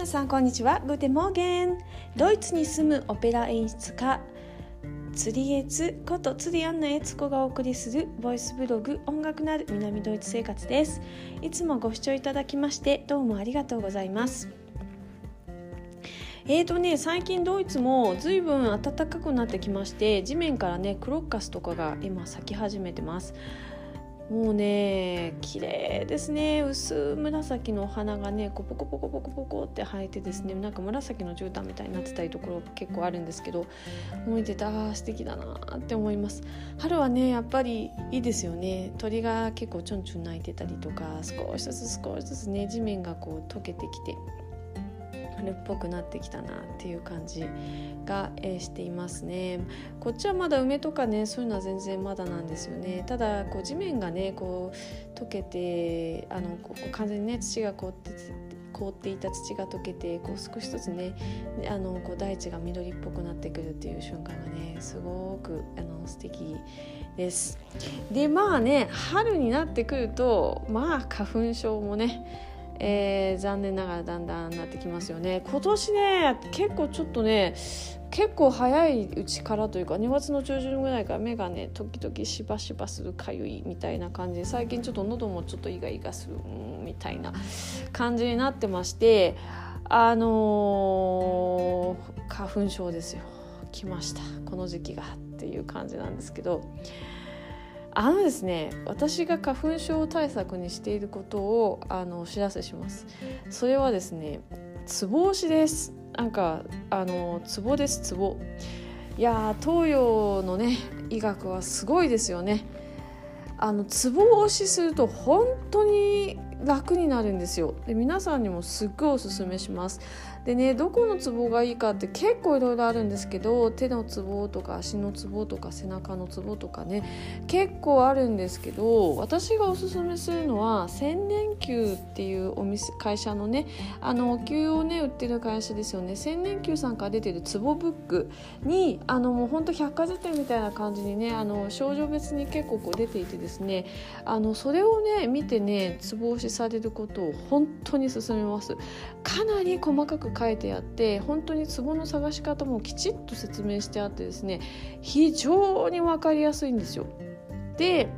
皆さんこんにちは。グーテモーゲン。ドイツに住むオペラ演出家釣りエツこと釣りアンナエツコがお送りするボイスブログ音楽のある南ドイツ生活です。いつもご視聴いただきましてどうもありがとうございます。えーとね、最近ドイツもずいぶん暖かくなってきまして地面からねクロッカスとかが今咲き始めてます。もうね綺麗ですね。薄紫のお花がねこうポコポコポコポコって生えてですねなんか紫の絨毯みたいになってたりところ結構あるんですけど見ててあ素敵だなって思います。春はねやっぱりいいですよね。鳥が結構ちょんちょん鳴いてたりとか少しずつ少しずつね地面がこう溶けてきて春っぽくなってきたなっていう感じが、えー、していますね。こっちはまだ梅とかねそういうのは全然まだなんですよね。ただこう地面がねこう溶けてあのこう完全にね土が凍って凍っていた土が溶けてこう少しずつねあのこう大地が緑っぽくなってくるっていう瞬間がねすごくあの素敵です。でまあね春になってくるとまあ花粉症もねえー、残念ながらだんだんなってきますよね。今年ね結構ちょっとね結構早いうちからというか2月の中旬ぐらいから目がね時々しばしばするかゆいみたいな感じで最近ちょっと喉もちょっとイガイガするみたいな感じになってましてあのー、花粉症ですよ。来ました。この時期がっていう感じなんですけど。あのですね私が花粉症対策にしていることをあのお知らせします。それはですねツボ押しです。なんかあのツボですツボいや東洋のね医学はすごいですよね。あのツボ押しすると本当に楽になるんですよ。で皆さんにもすっごいおすすめします。でねどこのツボがいいかって結構いろいろあるんですけど手のツボとか足のツボとか背中のツボとかね結構あるんですけど私がおすすめするのは千年球っていうお店会社のねあのお灸をね売ってる会社ですよね。千年球さんから出てるツボブックにあのもうほんと百科事典みたいな感じにねあの症状別に結構こう出ていてですねあのそれをね見てねツボ押しされることを本当に勧めますかなり細かく書いてあって本当にツボの探し方もきちっと説明してあってですね非常に分かりやすいんですよ。で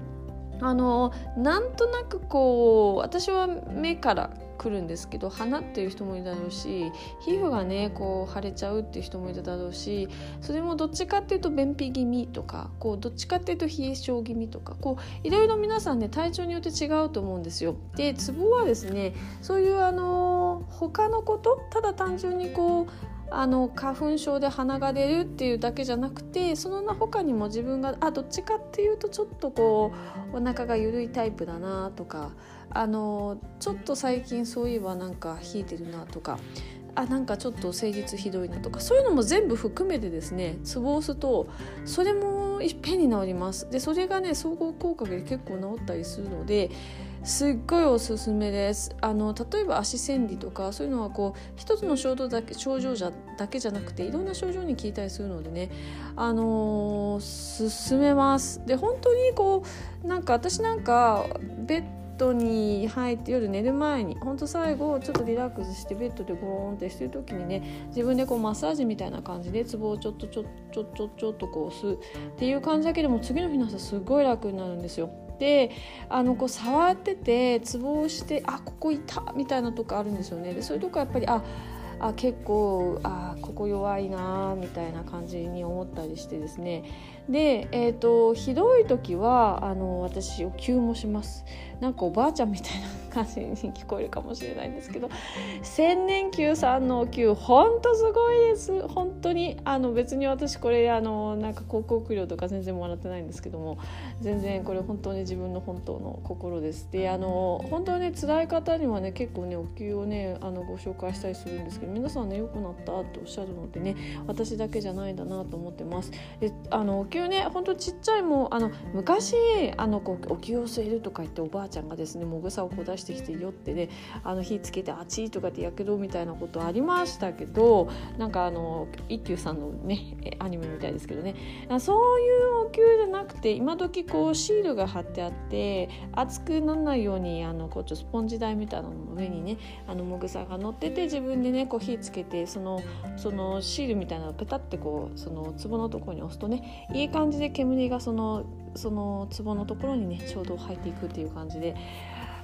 あのなんとなくこう私は目から来るんですけど鼻っていう人もいるだろうし皮膚がねこう腫れちゃうっていう人もいるだろうしそれもどっちかっていうと便秘気味とかこうどっちかっていうと冷え性気味とかこういろいろ皆さんね体調によって違うと思うんですよ。でツボはですねそういうあの他のことただ単純にこうあの花粉症で鼻が出るっていうだけじゃなくてその他にも自分があどっちかっていうとちょっとこうお腹が緩いタイプだなとかあのちょっと最近そういえばなんか冷えてるなとかあなんかちょっと誠実ひどいなとかそういうのも全部含めてですねツボを押すとそれもいっぺんに治ります。でそれがね総合効果で結構治ったりするのですっごいおすすめですあの例えば足千里とかそういうのはこう一つの症状だけ症状じゃだけじゃなくていろんな症状に効いたりするのでねあのー、進めますで本当にこうなんか私なんかベッドに入って夜寝る前にほんと最後ちょっとリラックスしてベッドでゴーンってしてる時にね自分でこうマッサージみたいな感じでツボをちょっとちょちょちょちょっとこう押すっていう感じだけでも次の日の朝すごい楽になるんですよ。であのこう触っててツボをしてあここいたみたいなとこあるんですよね。でそういうとこやっぱりああ結構あここ弱いなみたいな感じに思ったりしてですね。で、えーと、ひどい時はあの私お灸もします。なんかおばあちゃんみたいな感じに聞こえるかもしれないんですけど千年灸さんのお灸ほんとすごいです。本当にあの別に私これあのなんか広告料とか全然もらってないんですけども全然これ本当に自分の本当の心です。であの本当にね辛い方にはね結構ねお灸をねあのご紹介したりするんですけど皆さんね良くなったっておっしゃるのでね私だけじゃないんだなと思ってます。であのお灸ねほんとちっちゃいもうあの昔あのこうお灸を据えるとか言っておばあちゃんがですねもぐさをこう出してきて酔ってねあの火つけてあちとかってやけどみたいなことありましたけどなんかあの一休さんのねアニメみたいですけどね。そういうお灸じゃなくて今時こうシールが貼ってあって熱くならないようにあのこうちょスポンジ台みたいなのの上にねあのもぐさが乗ってて自分でねこう火つけてそのそのシールみたいなのをペタってこうその壺のところに押すとねいい感じで煙がそのその壺のところにねちょうど入っていくっていう感じで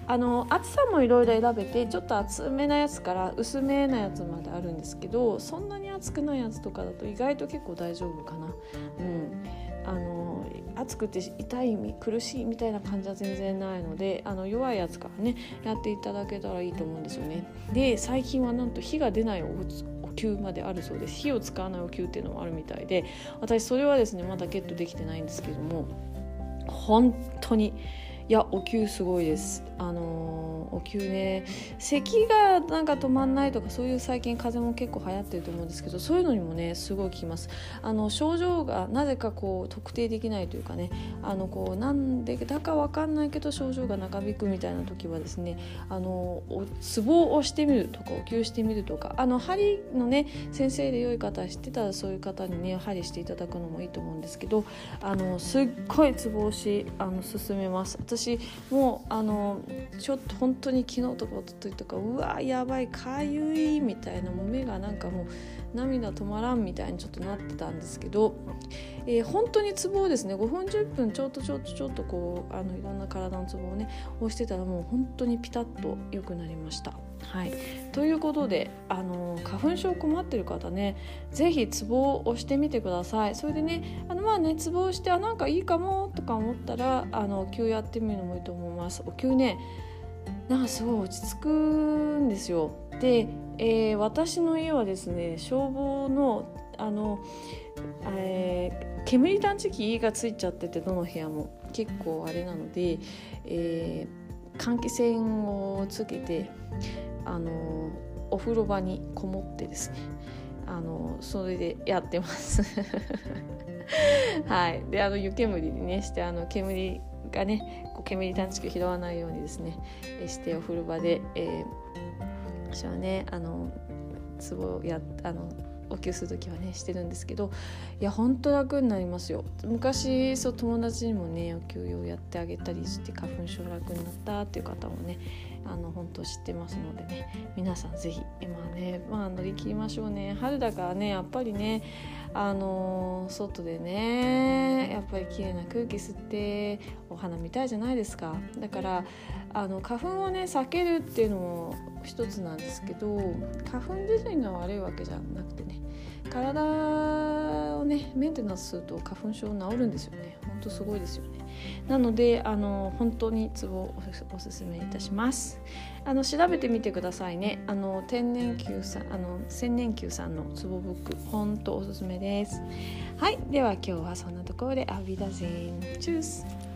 あの厚さもいろいろ選べてちょっと厚めなやつから薄めなやつまであるんですけどそんなに厚くないやつとかだと意外と結構大丈夫かな。うんあの暑くて痛い苦しいみたいな感じは全然ないのであの弱いやつからねやっていただけたらいいと思うんですよね。で最近はなんと火が出ないお灸まであるそうです火を使わないお灸っていうのもあるみたいで私それはですねまだゲットできてないんですけども本当にいやお灸すごいです。あのお灸ね。咳がなんか止まんないとかそういう最近風邪も結構流行ってると思うんですけどそういうのにもねすごい効きます。あの症状がなぜかこう特定できないというかね。あのこうなんでだか分かんないけど症状が長引くみたいな時はですねあのツボを押してみるとかお灸してみるとか。あの針のね先生で良い方知ってたらそういう方にね針していただくのもいいと思うんですけどあのすっごいツボ押しあの進めます。私もうあのちょっと本当に昨日とかおとといとかうわやばいかゆいみたいなもう目がなんかもう涙止まらんみたいにちょっとなってたんですけど、えー、本当にツボをですね5分10分ちょっとちょっとちょっとこうあのいろんな体のツボをね押してたらもう本当にピタッと良くなりました。はい、ということであの花粉症困ってる方ね是非ツボを押してみてください。それでねあのまあねツボをしてあなんかいいかもとか思ったらあのお灸やってみるのもいいと思います。お灸ね。なんかすごい落ち着くんですよ。で、えー、私の家はですね消防のあの、えー、煙探知機がついちゃっててどの部屋も。結構あれなので、えー、換気扇をつけてあのお風呂場にこもってですね。あのそれでやってます。はい。であの湯煙にねしてあの煙がねこう煙探知機を拾わないようにですねしてお風呂場で、えー、私はねあの壺やあのお灸する時はねしてるんですけどいやほんと楽になりますよ。昔そう友達にもねお灸をやってあげたりして花粉症楽になったっていう方もねあの本当知ってますのでね皆さん是非今ねまあ乗り切りましょうね。春だからねやっぱりねあの外でねやっぱり綺麗な空気吸ってお花見たいじゃないですか。だからあの花粉をね避けるっていうのも一つなんですけど花粉自身が悪いわけじゃなくてね体をねメンテナンスすると花粉症治るんですよね。ほんとすごいですよね。なのであの本当にツボをおすすめいたします。あの調べてみてくださいね。あの天然球さんあの千年球さんのツボブック本当おすすめです。はい。では今日はそんなところでアビダゼン。チュース。